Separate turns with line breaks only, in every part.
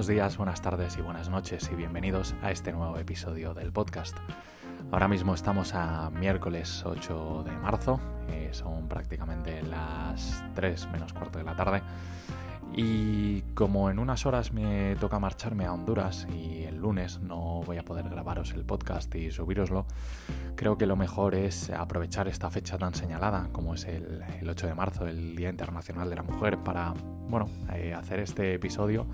Buenos días, buenas tardes y buenas noches y bienvenidos a este nuevo episodio del podcast. Ahora mismo estamos a miércoles 8 de marzo, eh, son prácticamente las 3 menos cuarto de la tarde y como en unas horas me toca marcharme a Honduras y el lunes no voy a poder grabaros el podcast y subíroslo, creo que lo mejor es aprovechar esta fecha tan señalada como es el, 8 de marzo, el Día Internacional de la Mujer, para bueno, eh, hacer este episodio,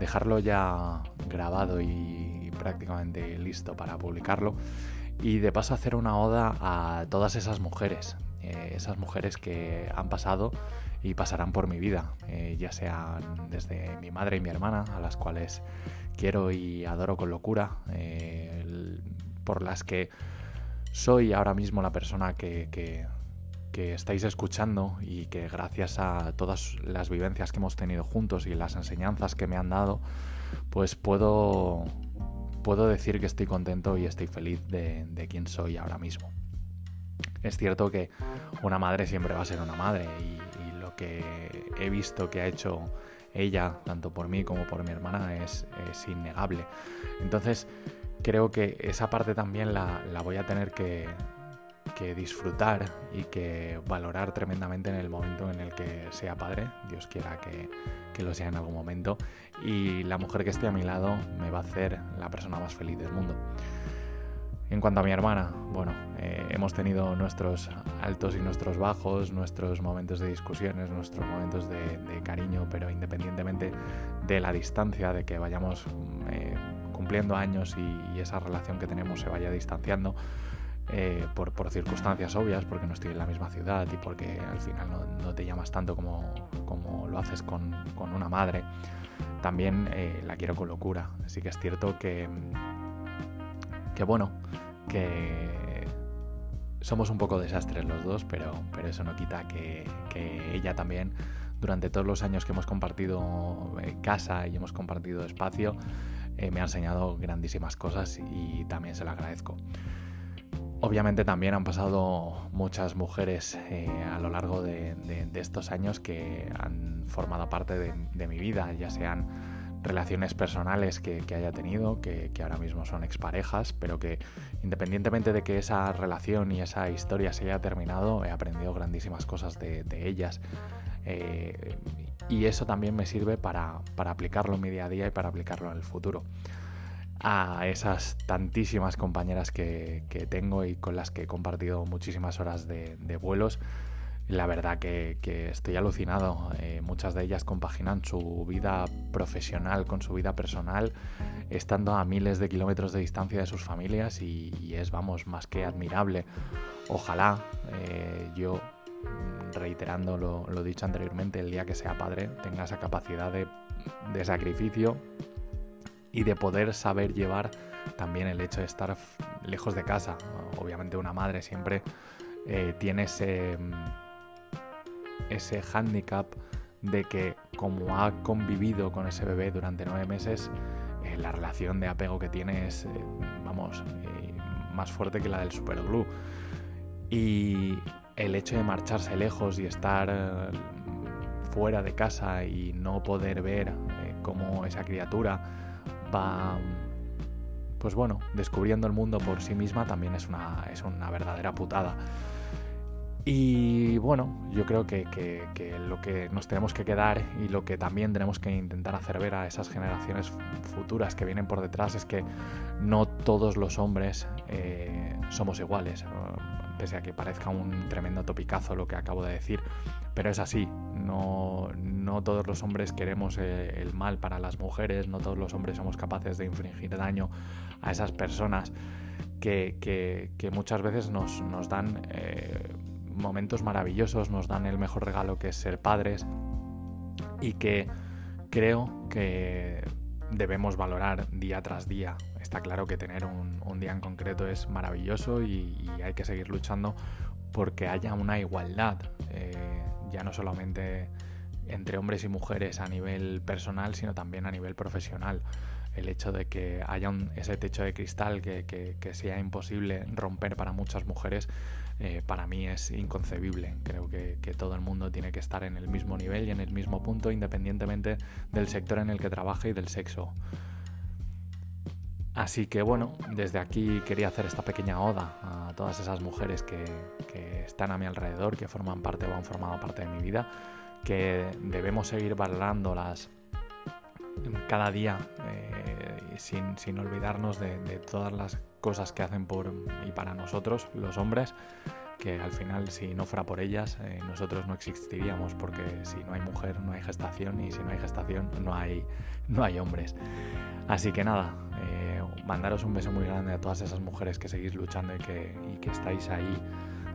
dejarlo ya grabado y prácticamente listo para publicarlo. Y de paso hacer una oda a todas esas mujeres, eh, esas mujeres que han pasado y pasarán por mi vida, eh, ya sean desde mi madre y mi hermana, a las cuales quiero y adoro con locura, eh, por las que soy ahora mismo la persona que, que, estáis escuchando y que gracias a todas las vivencias que hemos tenido juntos y las enseñanzas que me han dado, pues puedo, puedo decir que estoy contento y estoy feliz de, de quién soy ahora mismo. Es cierto que una madre siempre va a ser una madre y, que he visto que ha hecho ella, tanto por mí como por mi hermana, es, innegable. Entonces, creo que esa parte también la, voy a tener que, disfrutar y que valorar tremendamente en el momento en el que sea padre. Dios quiera que, que, lo sea en algún momento. Y la mujer que esté a mi lado me va a hacer la persona más feliz del mundo. En cuanto a mi hermana, bueno, eh, hemos tenido nuestros altos y nuestros bajos, nuestros momentos de discusiones, nuestros momentos de, cariño, pero independientemente de la distancia, de que vayamos eh, cumpliendo años y, esa relación que tenemos se vaya distanciando, eh, por, circunstancias obvias, porque no estoy en la misma ciudad y porque al final no, te llamas tanto como, lo haces con, una madre, también la quiero con locura. Así que es cierto que que bueno, que somos un poco desastres los dos, pero, pero eso no quita que, ella también, durante todos los años que hemos compartido eh, casa y hemos compartido espacio, eh, me ha enseñado grandísimas cosas y también se lo agradezco. Obviamente también han pasado muchas mujeres eh, a lo largo de, estos años que han formado parte de mi vida, ya sean relaciones personales que, haya tenido, que, ahora mismo son exparejas, pero que independientemente de que esa relación y esa historia se haya terminado, he aprendido grandísimas cosas de, ellas. Eh, y eso también me sirve para, aplicarlo en mi día a día y para aplicarlo en el futuro. A esas tantísimas compañeras que, tengo y con las que he compartido muchísimas horas de vuelos, la verdad que, estoy alucinado. Eh, muchas de ellas compaginan su vida profesional con su vida personal, estando a miles de kilómetros de distancia de sus familias y, es, vamos, más que admirable. Ojalá eh, yo, reiterando lo, dicho anteriormente, el día que sea padre, tenga esa capacidad de, sacrificio y de poder saber llevar también el hecho de estar lejos de casa. Obviamente una madre siempre eh, tiene ese ese hándicap de que como ha convivido con ese bebé durante nueve meses, eh, la relación de apego que tiene es, eh, vamos, eh, más fuerte que la del superglue. Y el hecho de marcharse lejos y estar fuera de casa y no poder ver cómo esa criatura va, pues bueno, descubriendo el mundo por sí misma también es una, es una verdadera putada. Bueno, yo creo que, lo que nos tenemos que quedar y lo que también tenemos que intentar hacer ver a esas generaciones futuras que vienen por detrás es que no todos los hombres eh, somos iguales, pese a que parezca un tremendo topicazo lo que acabo de decir, pero es así, no, todos los hombres queremos eh, el mal para las mujeres, no todos los hombres somos capaces de infringir daño a esas personas que, muchas veces nos, dan... Eh, momentos maravillosos, nos dan el mejor regalo que es ser padres y que creo que debemos valorar día tras día. Está claro que tener un, día en concreto es maravilloso y, hay que seguir luchando porque haya una igualdad, eh, ya no solamente entre hombres y mujeres a nivel personal, sino también a nivel profesional. El hecho de que haya ese techo de cristal que, sea imposible romper para muchas mujeres, eh, para mí es inconcebible. Creo que, todo el mundo tiene que estar en el mismo nivel y en el mismo punto, independientemente del sector en el que trabaje y del sexo. Así que bueno, desde aquí quería hacer esta pequeña oda a todas esas mujeres que, están a mi alrededor, que forman parte o han formado parte de mi vida, que debemos seguir valorándolas cada día eh, sin, olvidarnos de, todas las cosas que hacen por y para nosotros, los hombres, que al final si no fuera por ellas eh, nosotros no existiríamos, porque si no hay mujer no hay gestación y si no hay gestación no hay, no hay hombres. Así que nada, eh, mandaros un beso muy grande a todas esas mujeres que seguís luchando y que, y que estáis ahí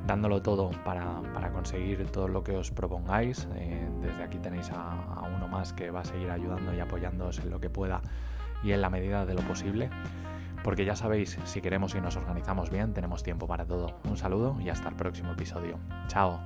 dándolo todo para, para, conseguir todo lo que os propongáis. Eh, desde aquí tenéis a, uno más que va a seguir ayudando y apoyándoos en lo que pueda y en la medida de lo posible. Porque ya sabéis, si queremos y nos organizamos bien, tenemos tiempo para todo. Un saludo y hasta el próximo episodio. Chao.